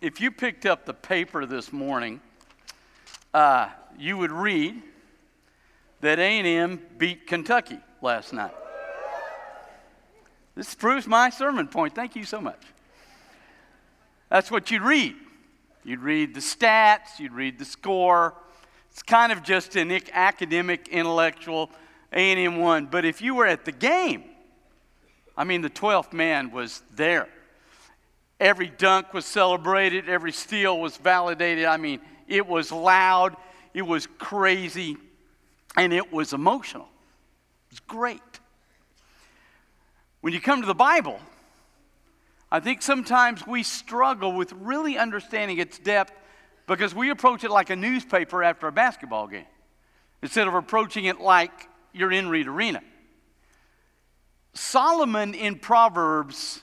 if you picked up the paper this morning, uh, you would read that A&M beat Kentucky last night. This proves my sermon point. Thank you so much. That's what you'd read. You'd read the stats, you'd read the score. It's kind of just an academic, intellectual A&M one. But if you were at the game, I mean, the 12th man was there. Every dunk was celebrated, every steal was validated. I mean, it was loud, it was crazy, and it was emotional. It was great. When you come to the Bible, I think sometimes we struggle with really understanding its depth because we approach it like a newspaper after a basketball game instead of approaching it like you're in Reed Arena. Solomon in Proverbs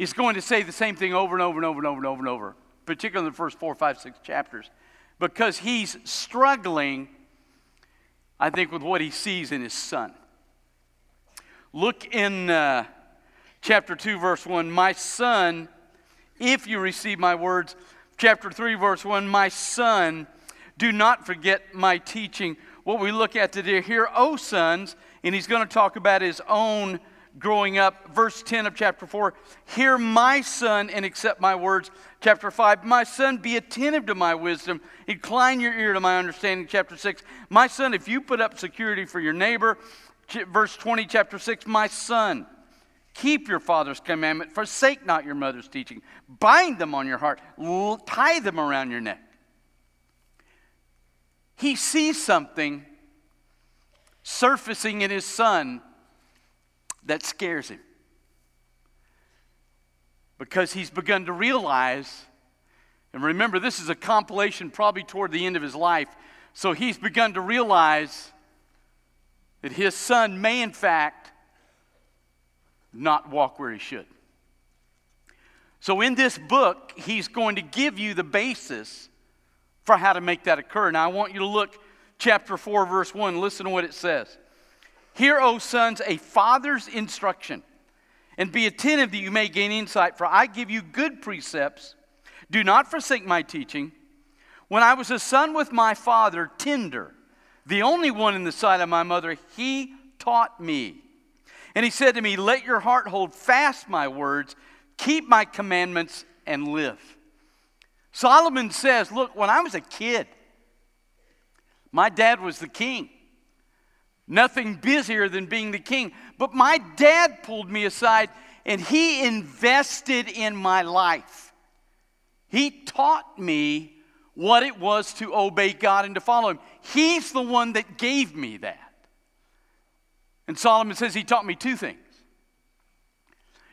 is going to say the same thing over and over and over and over and over and over, particularly in the first four, five, six chapters, because he's struggling, I think, with what he sees in his son. Look in uh, chapter 2, verse 1. My son, if you receive my words. Chapter 3, verse 1. My son, do not forget my teaching. What we look at today here, O sons, and he's going to talk about his own growing up. Verse 10 of chapter 4 Hear my son and accept my words. Chapter 5 My son, be attentive to my wisdom, incline your ear to my understanding. Chapter 6 My son, if you put up security for your neighbor, verse 20, chapter 6 My son, keep your father's commandment, forsake not your mother's teaching, bind them on your heart, tie them around your neck. He sees something surfacing in his son that scares him. Because he's begun to realize, and remember, this is a compilation probably toward the end of his life. So he's begun to realize that his son may, in fact, not walk where he should. So, in this book, he's going to give you the basis for how to make that occur. Now, I want you to look, chapter 4, verse 1. Listen to what it says. Hear, O sons, a father's instruction, and be attentive that you may gain insight, for I give you good precepts. Do not forsake my teaching. When I was a son with my father, tender, the only one in the sight of my mother, he taught me. And he said to me, Let your heart hold fast my words, keep my commandments, and live. Solomon says, Look, when I was a kid, my dad was the king. Nothing busier than being the king. But my dad pulled me aside and he invested in my life. He taught me what it was to obey God and to follow Him. He's the one that gave me that. And Solomon says he taught me two things.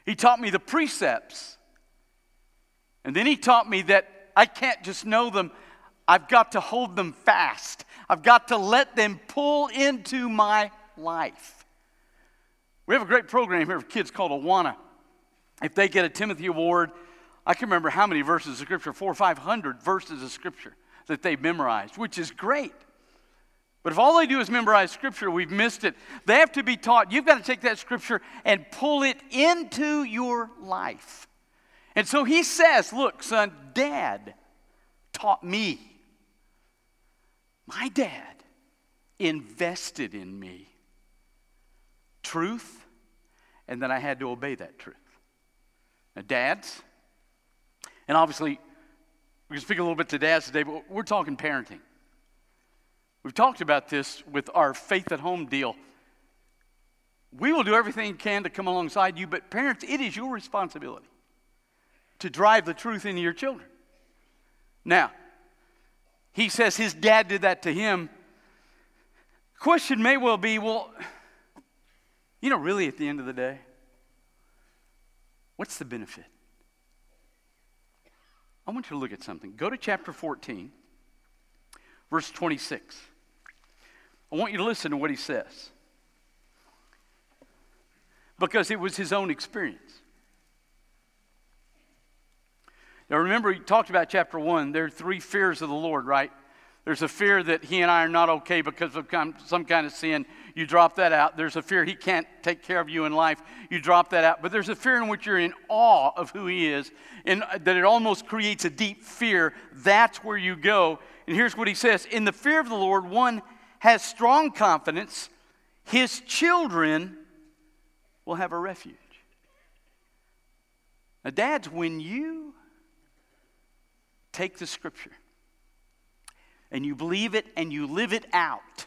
He taught me the precepts, and then he taught me that I can't just know them, I've got to hold them fast. I've got to let them pull into my life. We have a great program here for kids called Awana. If they get a Timothy Award, I can remember how many verses of Scripture, four or five hundred verses of Scripture that they've memorized, which is great. But if all they do is memorize Scripture, we've missed it. They have to be taught. You've got to take that Scripture and pull it into your life. And so he says, Look, son, dad taught me. My dad invested in me truth, and then I had to obey that truth. Now, dads, and obviously, we're going speak a little bit to dads today, but we're talking parenting. We've talked about this with our faith at home deal. We will do everything we can to come alongside you, but parents, it is your responsibility to drive the truth into your children. Now, he says his dad did that to him. Question may well be well, you know, really at the end of the day, what's the benefit? I want you to look at something. Go to chapter 14, verse 26. I want you to listen to what he says. Because it was his own experience. Now remember, we talked about chapter 1. There are three fears of the Lord, right? There's a fear that he and I are not okay because of some kind of sin. You drop that out. There's a fear he can't take care of you in life. You drop that out. But there's a fear in which you're in awe of who he is, and uh, that it almost creates a deep fear. That's where you go. And here's what he says In the fear of the Lord, one has strong confidence, his children will have a refuge. Now, dads, when you take the scripture, and you believe it and you live it out,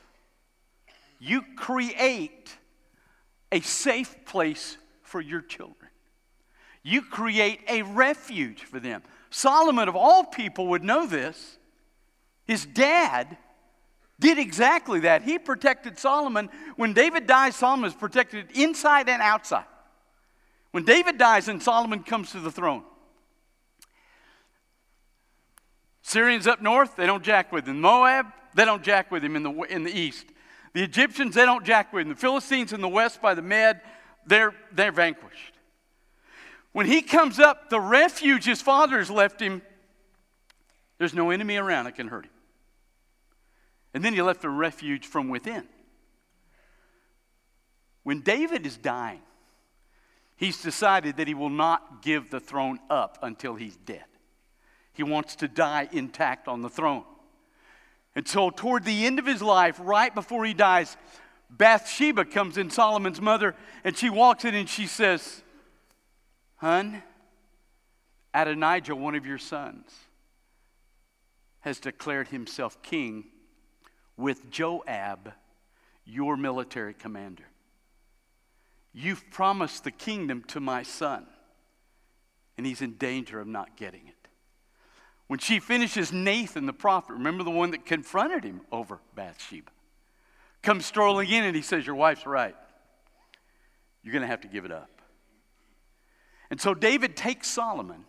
you create a safe place for your children. You create a refuge for them. Solomon, of all people, would know this. His dad did exactly that. He protected Solomon. When David dies, Solomon is protected inside and outside. When David dies and Solomon comes to the throne, Syrians up north, they don't jack with him. Moab, they don't jack with him in the, in the east. The Egyptians, they don't jack with him. The Philistines in the west by the Med, they're, they're vanquished. When he comes up, the refuge his father has left him, there's no enemy around that can hurt him. And then he left a refuge from within. When David is dying, he's decided that he will not give the throne up until he's dead. He wants to die intact on the throne. And so, toward the end of his life, right before he dies, Bathsheba comes in, Solomon's mother, and she walks in and she says, Hun, Adonijah, one of your sons, has declared himself king with Joab, your military commander. You've promised the kingdom to my son, and he's in danger of not getting it. When she finishes, Nathan the prophet, remember the one that confronted him over Bathsheba, comes strolling in and he says, Your wife's right. You're going to have to give it up. And so David takes Solomon.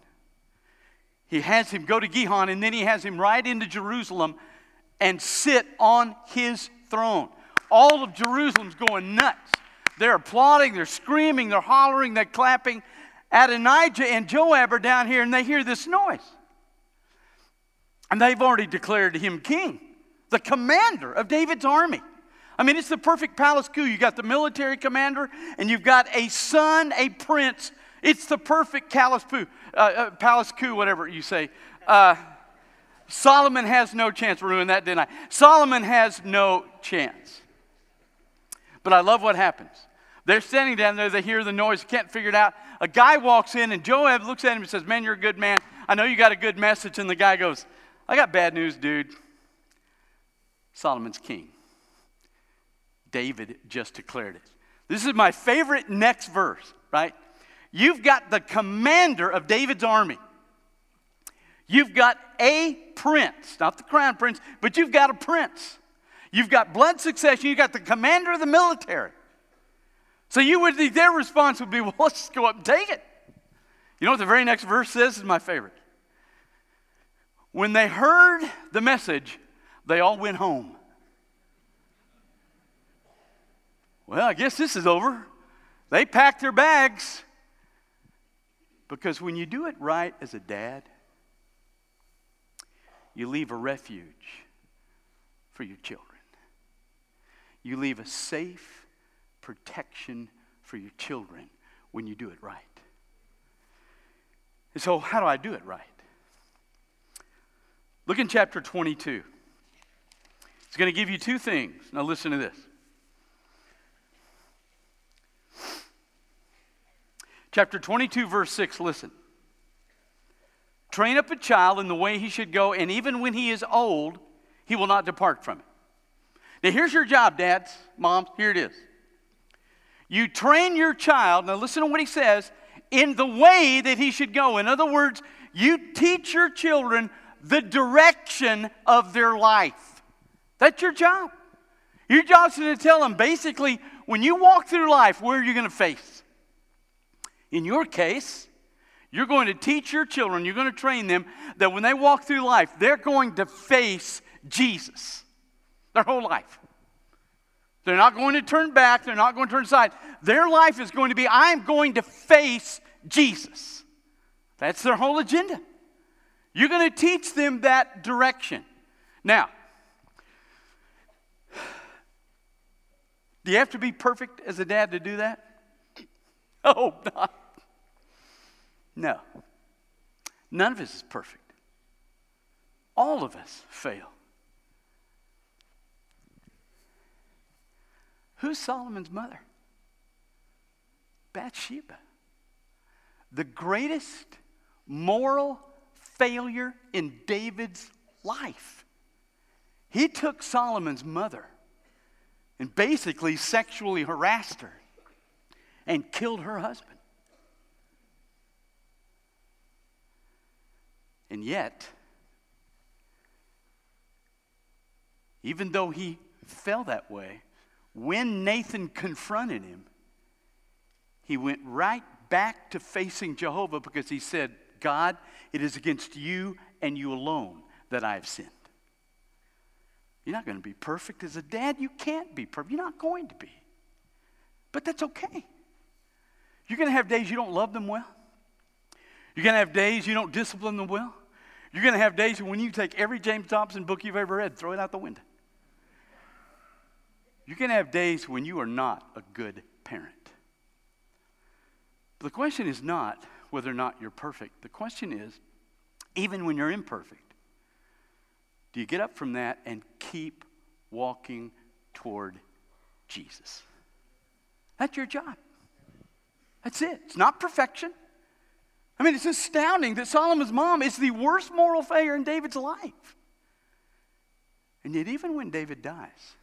He has him go to Gihon and then he has him ride into Jerusalem and sit on his throne. All of Jerusalem's going nuts. They're applauding, they're screaming, they're hollering, they're clapping. Adonijah and Joab are down here and they hear this noise. And they've already declared him king, the commander of David's army. I mean, it's the perfect palace coup. You got the military commander, and you've got a son, a prince. It's the perfect palace coup, uh, uh, palace coup, whatever you say. Uh, Solomon has no chance. Ruin that, didn't I? Solomon has no chance. But I love what happens. They're standing down there, they hear the noise, can't figure it out. A guy walks in, and Joab looks at him and says, Man, you're a good man. I know you got a good message. And the guy goes, I got bad news, dude. Solomon's king. David just declared it. This is my favorite next verse, right? You've got the commander of David's army. You've got a prince, not the crown prince, but you've got a prince. You've got blood succession. You've got the commander of the military. So you would think their response would be, well, let's just go up and take it. You know what the very next verse says is my favorite. When they heard the message, they all went home. Well, I guess this is over. They packed their bags. Because when you do it right as a dad, you leave a refuge for your children. You leave a safe protection for your children when you do it right. And so, how do I do it right? Look in chapter 22. It's going to give you two things. Now, listen to this. Chapter 22, verse 6, listen. Train up a child in the way he should go, and even when he is old, he will not depart from it. Now, here's your job, dads, moms. Here it is. You train your child, now listen to what he says, in the way that he should go. In other words, you teach your children the direction of their life. That's your job. Your job is to tell them basically when you walk through life, where are you going to face? In your case, you're going to teach your children, you're going to train them that when they walk through life, they're going to face Jesus their whole life. They're not going to turn back, they're not going to turn aside. Their life is going to be I'm going to face Jesus. That's their whole agenda. You're going to teach them that direction. Now, do you have to be perfect as a dad to do that? Oh, not. No. None of us is perfect. All of us fail. Who's Solomon's mother? Bathsheba. The greatest moral failure in David's life. He took Solomon's mother and basically sexually harassed her and killed her husband. And yet, even though he fell that way, when Nathan confronted him, he went right back to facing Jehovah because he said, God, it is against you and you alone that I have sinned. You're not going to be perfect as a dad. You can't be perfect. You're not going to be. But that's okay. You're going to have days you don't love them well. You're going to have days you don't discipline them well. You're going to have days when you take every James Dobson book you've ever read, throw it out the window. You're going to have days when you are not a good parent. But the question is not whether or not you're perfect. The question is, even when you're imperfect, do you get up from that and keep walking toward Jesus? That's your job. That's it. It's not perfection. I mean, it's astounding that Solomon's mom is the worst moral failure in David's life. And yet, even when David dies,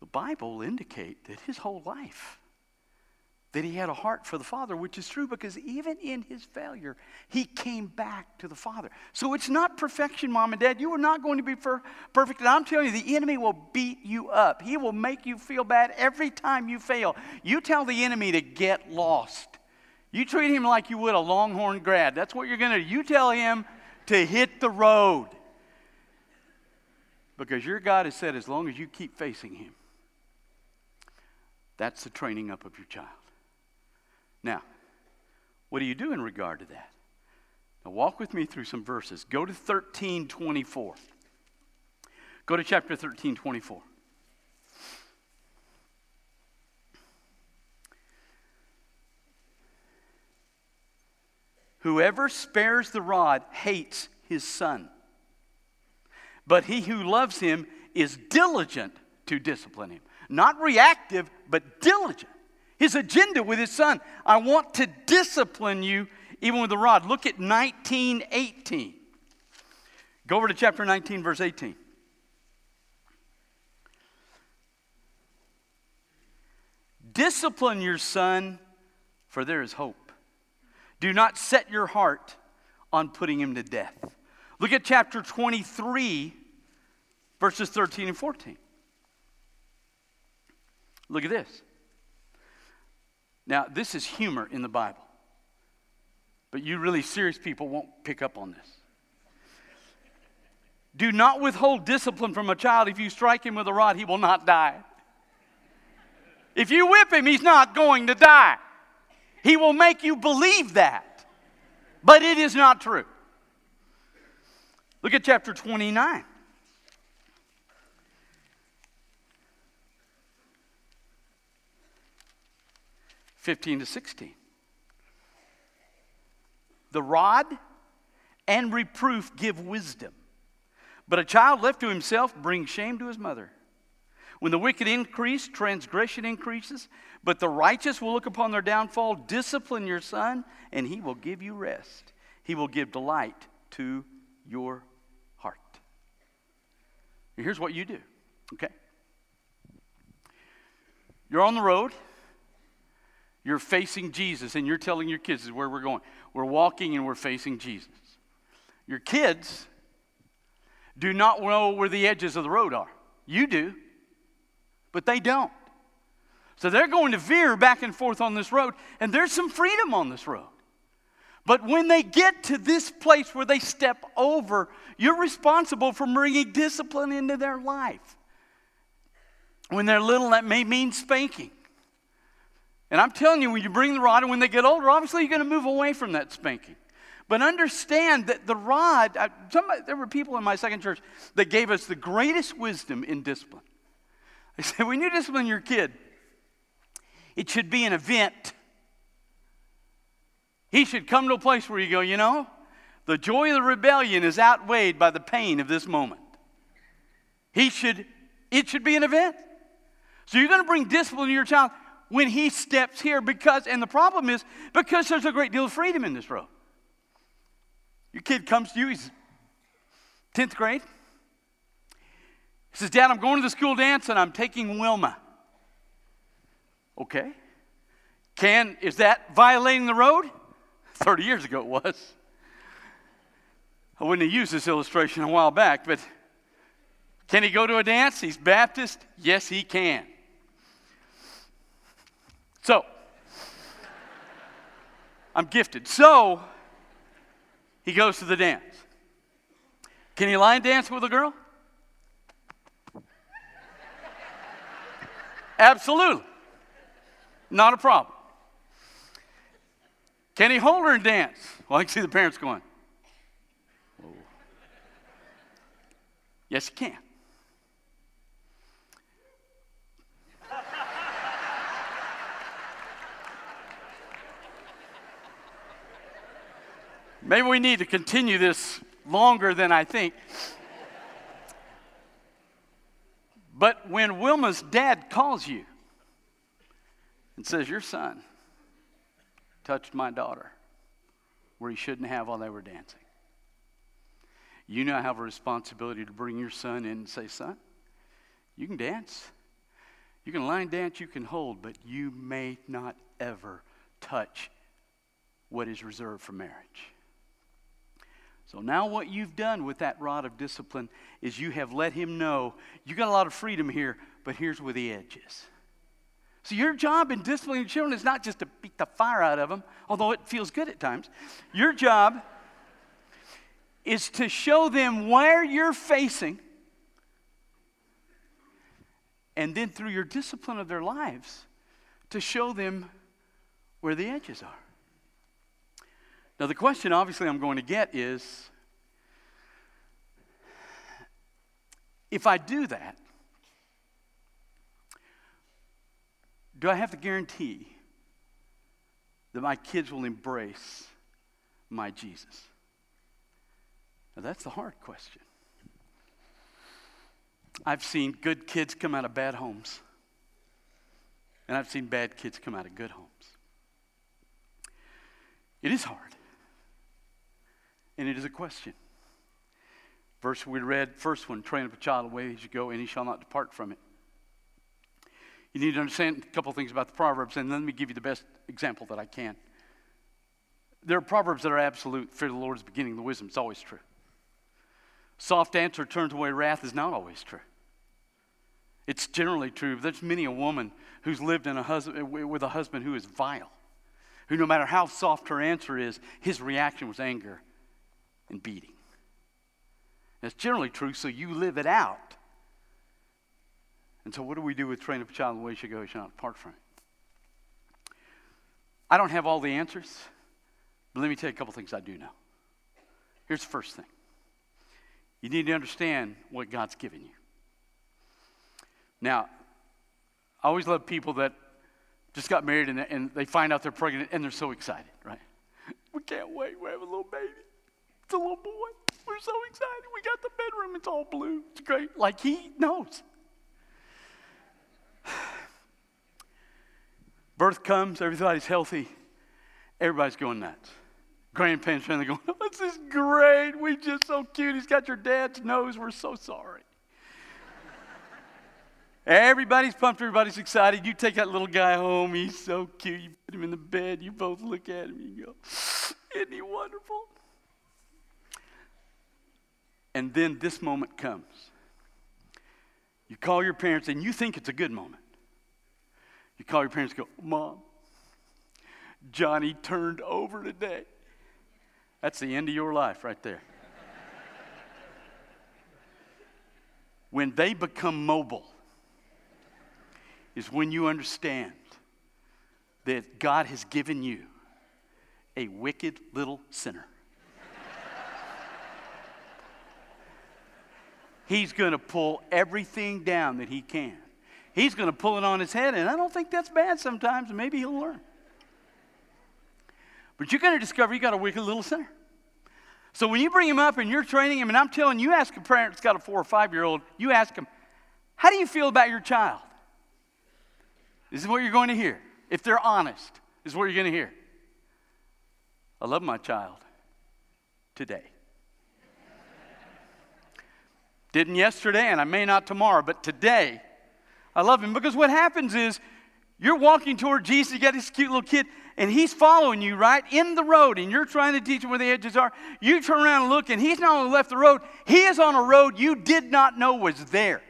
the Bible indicate that his whole life that he had a heart for the Father, which is true because even in his failure, he came back to the Father. So it's not perfection, mom and dad. You are not going to be per- perfect. And I'm telling you, the enemy will beat you up. He will make you feel bad every time you fail. You tell the enemy to get lost. You treat him like you would a Longhorn grad. That's what you're going to do. You tell him to hit the road. Because your God has said, as long as you keep facing him, that's the training up of your child. Now, what do you do in regard to that? Now, walk with me through some verses. Go to 1324. Go to chapter 1324. Whoever spares the rod hates his son. But he who loves him is diligent to discipline him. Not reactive, but diligent his agenda with his son. I want to discipline you even with a rod. Look at 1918. Go over to chapter 19, verse 18. Discipline your son, for there is hope. Do not set your heart on putting him to death. Look at chapter 23, verses 13 and 14. Look at this. Now, this is humor in the Bible, but you really serious people won't pick up on this. Do not withhold discipline from a child. If you strike him with a rod, he will not die. If you whip him, he's not going to die. He will make you believe that, but it is not true. Look at chapter 29. 15 to 16. The rod and reproof give wisdom, but a child left to himself brings shame to his mother. When the wicked increase, transgression increases, but the righteous will look upon their downfall. Discipline your son, and he will give you rest. He will give delight to your heart. here's what you do, okay? You're on the road. You're facing Jesus and you're telling your kids, is where we're going. We're walking and we're facing Jesus. Your kids do not know where the edges of the road are. You do, but they don't. So they're going to veer back and forth on this road, and there's some freedom on this road. But when they get to this place where they step over, you're responsible for bringing discipline into their life. When they're little, that may mean spanking. And I'm telling you, when you bring the rod and when they get older, obviously you're going to move away from that spanking. But understand that the rod, somebody, there were people in my second church that gave us the greatest wisdom in discipline. They said, when you discipline your kid, it should be an event. He should come to a place where you go, you know, the joy of the rebellion is outweighed by the pain of this moment. He should, it should be an event. So you're going to bring discipline to your child when he steps here because, and the problem is because there's a great deal of freedom in this road. Your kid comes to you, he's 10th grade. He says, Dad, I'm going to the school dance and I'm taking Wilma. Okay. Can, is that violating the road? 30 years ago it was. I wouldn't have used this illustration a while back, but can he go to a dance? He's Baptist? Yes, he can. So, I'm gifted. So, he goes to the dance. Can he line dance with a girl? Absolutely. Not a problem. Can he hold her and dance? Well, I can see the parents going. Yes, he can. Maybe we need to continue this longer than I think. But when Wilma's dad calls you and says, Your son touched my daughter where he shouldn't have while they were dancing, you now have a responsibility to bring your son in and say, Son, you can dance. You can line dance, you can hold, but you may not ever touch what is reserved for marriage. So now, what you've done with that rod of discipline is you have let him know you got a lot of freedom here, but here's where the edge is. So, your job in disciplining children is not just to beat the fire out of them, although it feels good at times. Your job is to show them where you're facing, and then through your discipline of their lives, to show them where the edges are. Now, the question obviously I'm going to get is if I do that, do I have to guarantee that my kids will embrace my Jesus? Now, that's the hard question. I've seen good kids come out of bad homes, and I've seen bad kids come out of good homes. It is hard and it is a question. Verse we read, first one, train up a child the way he should go, and he shall not depart from it. You need to understand a couple things about the Proverbs, and let me give you the best example that I can. There are Proverbs that are absolute. Fear the Lord is beginning the wisdom. It's always true. Soft answer turns away wrath is not always true. It's generally true. There's many a woman who's lived in a husband, with a husband who is vile, who no matter how soft her answer is, his reaction was anger and beating. That's generally true, so you live it out. And so, what do we do with train up a child the way he should go, he not from it? I don't have all the answers, but let me tell you a couple things I do know. Here's the first thing you need to understand what God's given you. Now, I always love people that just got married and, and they find out they're pregnant and they're so excited, right? We can't wait. We have a little baby. It's a little boy. We're so excited. We got the bedroom. It's all blue. It's great. Like he knows. Birth comes, everybody's healthy. Everybody's going nuts. Grandparents are going, oh, this is great. We just so cute. He's got your dad's nose. We're so sorry. Everybody's pumped. Everybody's excited. You take that little guy home. He's so cute. You put him in the bed. You both look at him. You go, isn't he wonderful? And then this moment comes. You call your parents and you think it's a good moment. You call your parents and go, Mom, Johnny turned over today. That's the end of your life right there. when they become mobile, is when you understand that God has given you a wicked little sinner. He's going to pull everything down that he can. he's going to pull it on his head. And I don't think that's bad sometimes, maybe he'll learn. But you're going to discover you got a wicked little sinner. So when you bring him up and you're training him, and I'm telling you, ask a parent that's got a four or five year old, you ask him, How do you feel about your child? This is what you're going to hear. If they're honest, this is what you're going to hear. I love my child today. Didn't yesterday, and I may not tomorrow, but today, I love him because what happens is you're walking toward Jesus, you got this cute little kid, and he's following you right in the road, and you're trying to teach him where the edges are. You turn around and look, and he's not only left the road, he is on a road you did not know was there.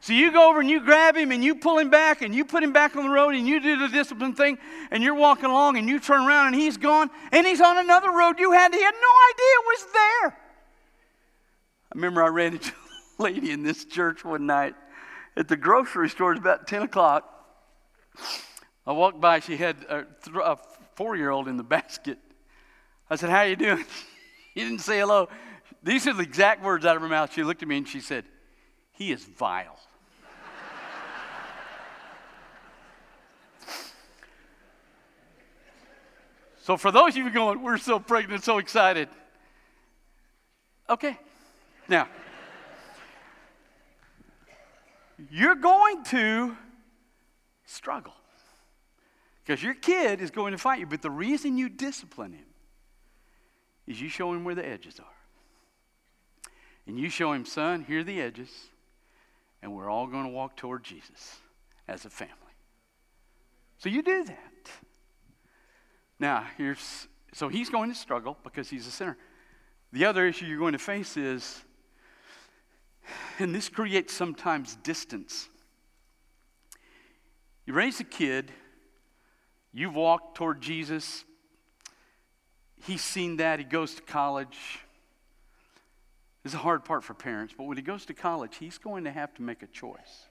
So you go over and you grab him and you pull him back and you put him back on the road and you do the discipline thing and you're walking along and you turn around and he's gone and he's on another road you had. He had no idea was there. Remember I ran into a lady in this church one night at the grocery store. It was about 10 o'clock. I walked by. She had a, a four-year-old in the basket. I said, how you doing? He didn't say hello. These are the exact words out of her mouth. She looked at me and she said, he is vile. So, for those of you going, we're so pregnant, so excited. Okay. Now, you're going to struggle because your kid is going to fight you. But the reason you discipline him is you show him where the edges are. And you show him, son, here are the edges, and we're all going to walk toward Jesus as a family. So you do that. Now, here's so he's going to struggle because he's a sinner. The other issue you're going to face is, and this creates sometimes distance. You raise a kid, you've walked toward Jesus, he's seen that, he goes to college. This is a hard part for parents, but when he goes to college, he's going to have to make a choice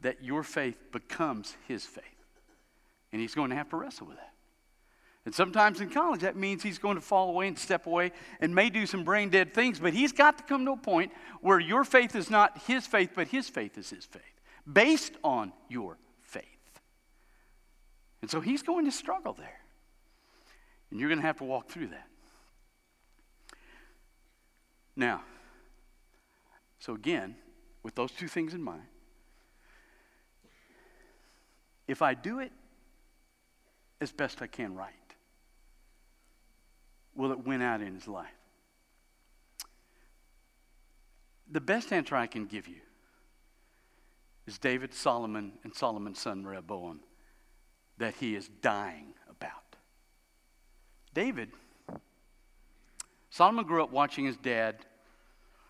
that your faith becomes his faith. And he's going to have to wrestle with that. And sometimes in college, that means he's going to fall away and step away and may do some brain dead things, but he's got to come to a point where your faith is not his faith, but his faith is his faith, based on your faith. And so he's going to struggle there. And you're going to have to walk through that. Now, so again, with those two things in mind, if I do it as best I can right, will it win out in his life? The best answer I can give you is David, Solomon, and Solomon's son Rehoboam that he is dying about. David, Solomon grew up watching his dad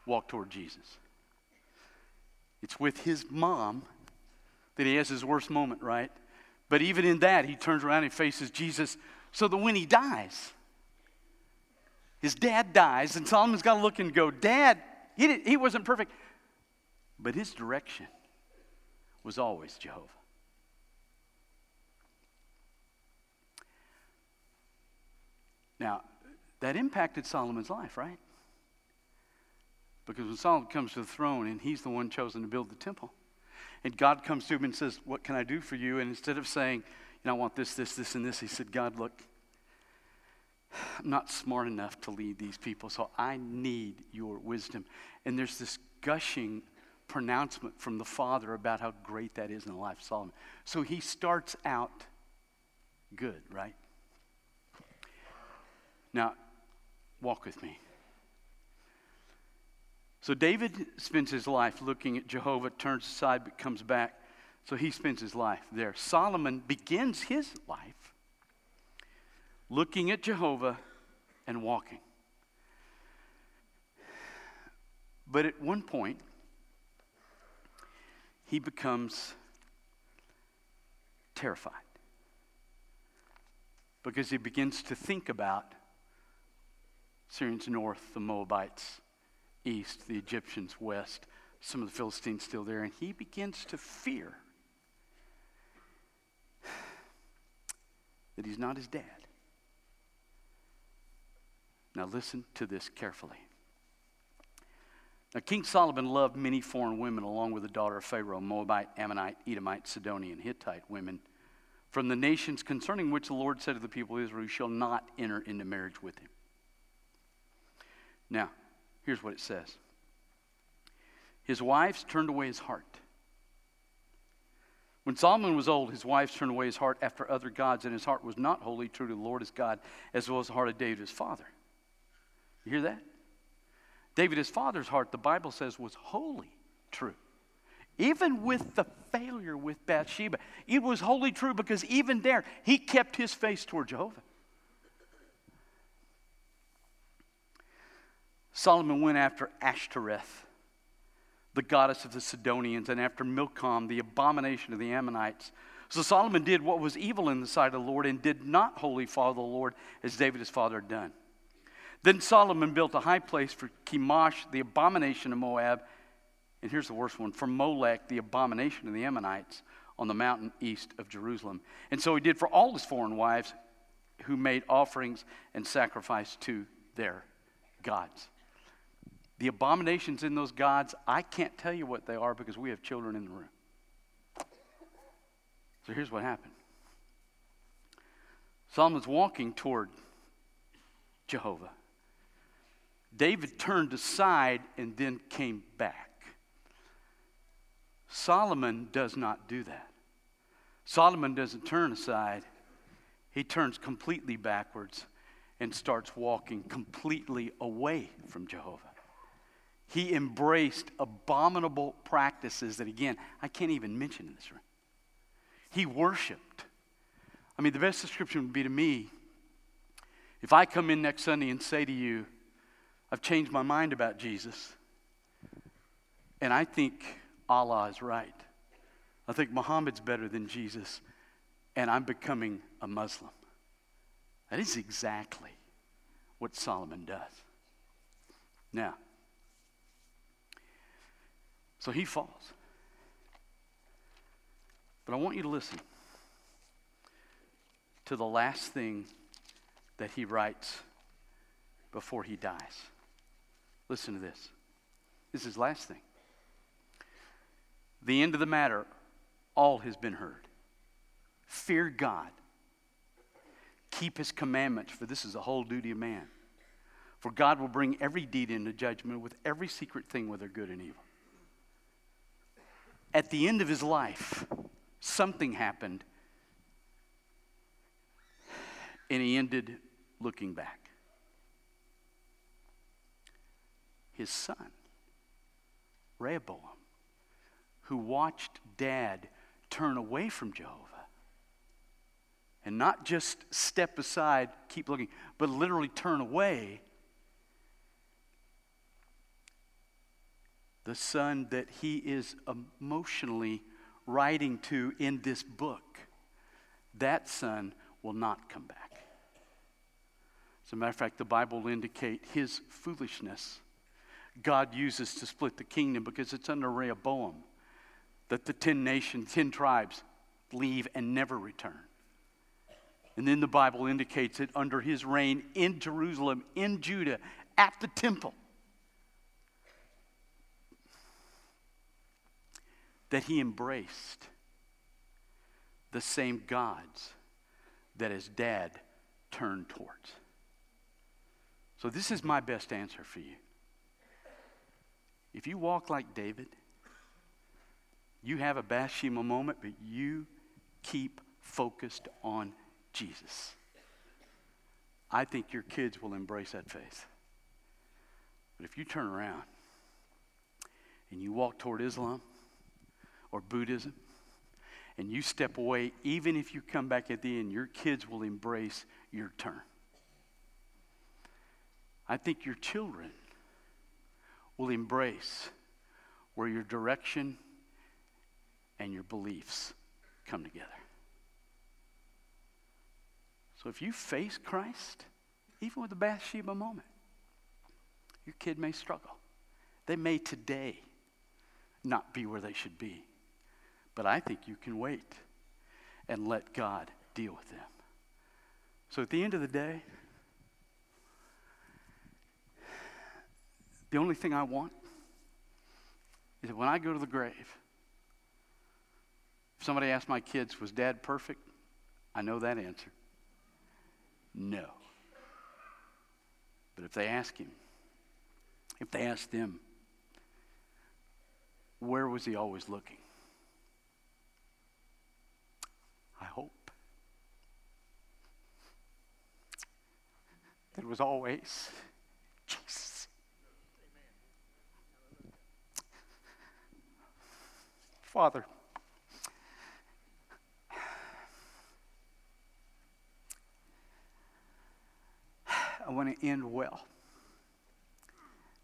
walk toward Jesus. It's with his mom that he has his worst moment, right? But even in that, he turns around and faces Jesus so that when he dies, his dad dies, and Solomon's got to look and go, Dad, he, he wasn't perfect. But his direction was always Jehovah. Now, that impacted Solomon's life, right? Because when Solomon comes to the throne and he's the one chosen to build the temple, and God comes to him and says, What can I do for you? And instead of saying, You know, I want this, this, this, and this, he said, God, look, I'm not smart enough to lead these people, so I need your wisdom. And there's this gushing pronouncement from the Father about how great that is in the life of Solomon. So he starts out good, right? Now, walk with me. So David spends his life looking at Jehovah, turns aside, but comes back. So he spends his life there. Solomon begins his life looking at Jehovah and walking. But at one point, he becomes terrified because he begins to think about Syrians north, the Moabites east, the Egyptians west, some of the Philistines still there, and he begins to fear that he's not his dad. Now, listen to this carefully. Now, King Solomon loved many foreign women, along with the daughter of Pharaoh, Moabite, Ammonite, Edomite, Sidonian, Hittite women, from the nations concerning which the Lord said to the people of Israel, You shall not enter into marriage with him. Now, here's what it says His wives turned away his heart. When Solomon was old, his wives turned away his heart after other gods, and his heart was not wholly true to the Lord his God, as well as the heart of David his father. You hear that? David, his father's heart, the Bible says, was wholly true. Even with the failure with Bathsheba, it was wholly true because even there, he kept his face toward Jehovah. Solomon went after Ashtoreth, the goddess of the Sidonians, and after Milcom, the abomination of the Ammonites. So Solomon did what was evil in the sight of the Lord and did not wholly follow the Lord as David his father had done. Then Solomon built a high place for Chemosh, the abomination of Moab. And here's the worst one for Molech, the abomination of the Ammonites, on the mountain east of Jerusalem. And so he did for all his foreign wives who made offerings and sacrifice to their gods. The abominations in those gods, I can't tell you what they are because we have children in the room. So here's what happened Solomon's walking toward Jehovah. David turned aside and then came back. Solomon does not do that. Solomon doesn't turn aside, he turns completely backwards and starts walking completely away from Jehovah. He embraced abominable practices that, again, I can't even mention in this room. He worshiped. I mean, the best description would be to me if I come in next Sunday and say to you, I've changed my mind about Jesus. And I think Allah is right. I think Muhammad's better than Jesus. And I'm becoming a Muslim. That is exactly what Solomon does. Now, so he falls. But I want you to listen to the last thing that he writes before he dies. Listen to this. This is last thing. The end of the matter, all has been heard. Fear God. Keep his commandments, for this is the whole duty of man. For God will bring every deed into judgment with every secret thing, whether good and evil. At the end of his life, something happened, and he ended looking back. His son, Rehoboam, who watched dad turn away from Jehovah and not just step aside, keep looking, but literally turn away. The son that he is emotionally writing to in this book, that son will not come back. As a matter of fact, the Bible will indicate his foolishness God uses to split the kingdom because it's under Rehoboam that the 10 nations, 10 tribes leave and never return. And then the Bible indicates it under his reign in Jerusalem, in Judah, at the temple. That he embraced the same gods that his dad turned towards. So, this is my best answer for you. If you walk like David, you have a Bathsheba moment, but you keep focused on Jesus. I think your kids will embrace that faith. But if you turn around and you walk toward Islam or Buddhism and you step away, even if you come back at the end, your kids will embrace your turn. I think your children will embrace where your direction and your beliefs come together. So if you face Christ, even with the Bathsheba moment, your kid may struggle. They may today not be where they should be. But I think you can wait and let God deal with them. So at the end of the day, The only thing I want is that When I go to the grave, if somebody asked my kids, Was dad perfect? I know that answer. No. But if they ask him, if they ask them, where was he always looking? I hope. That was always Father, I want to end well.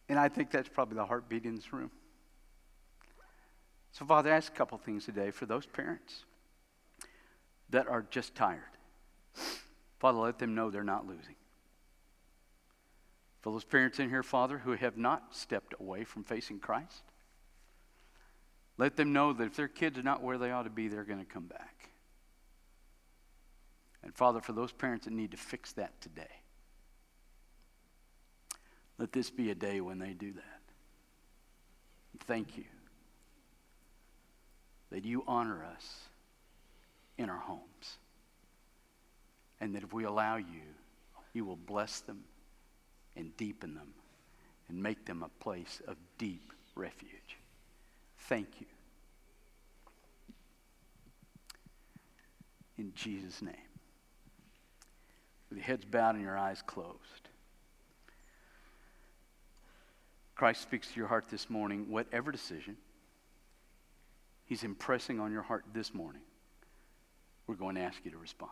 And I think that's probably the heartbeat in this room. So, Father, ask a couple things today for those parents that are just tired. Father, let them know they're not losing. For those parents in here, Father, who have not stepped away from facing Christ, let them know that if their kids are not where they ought to be, they're going to come back. And Father, for those parents that need to fix that today, let this be a day when they do that. Thank you that you honor us in our homes. And that if we allow you, you will bless them and deepen them and make them a place of deep refuge. Thank you. In Jesus' name. With your heads bowed and your eyes closed. Christ speaks to your heart this morning, whatever decision He's impressing on your heart this morning, we're going to ask you to respond.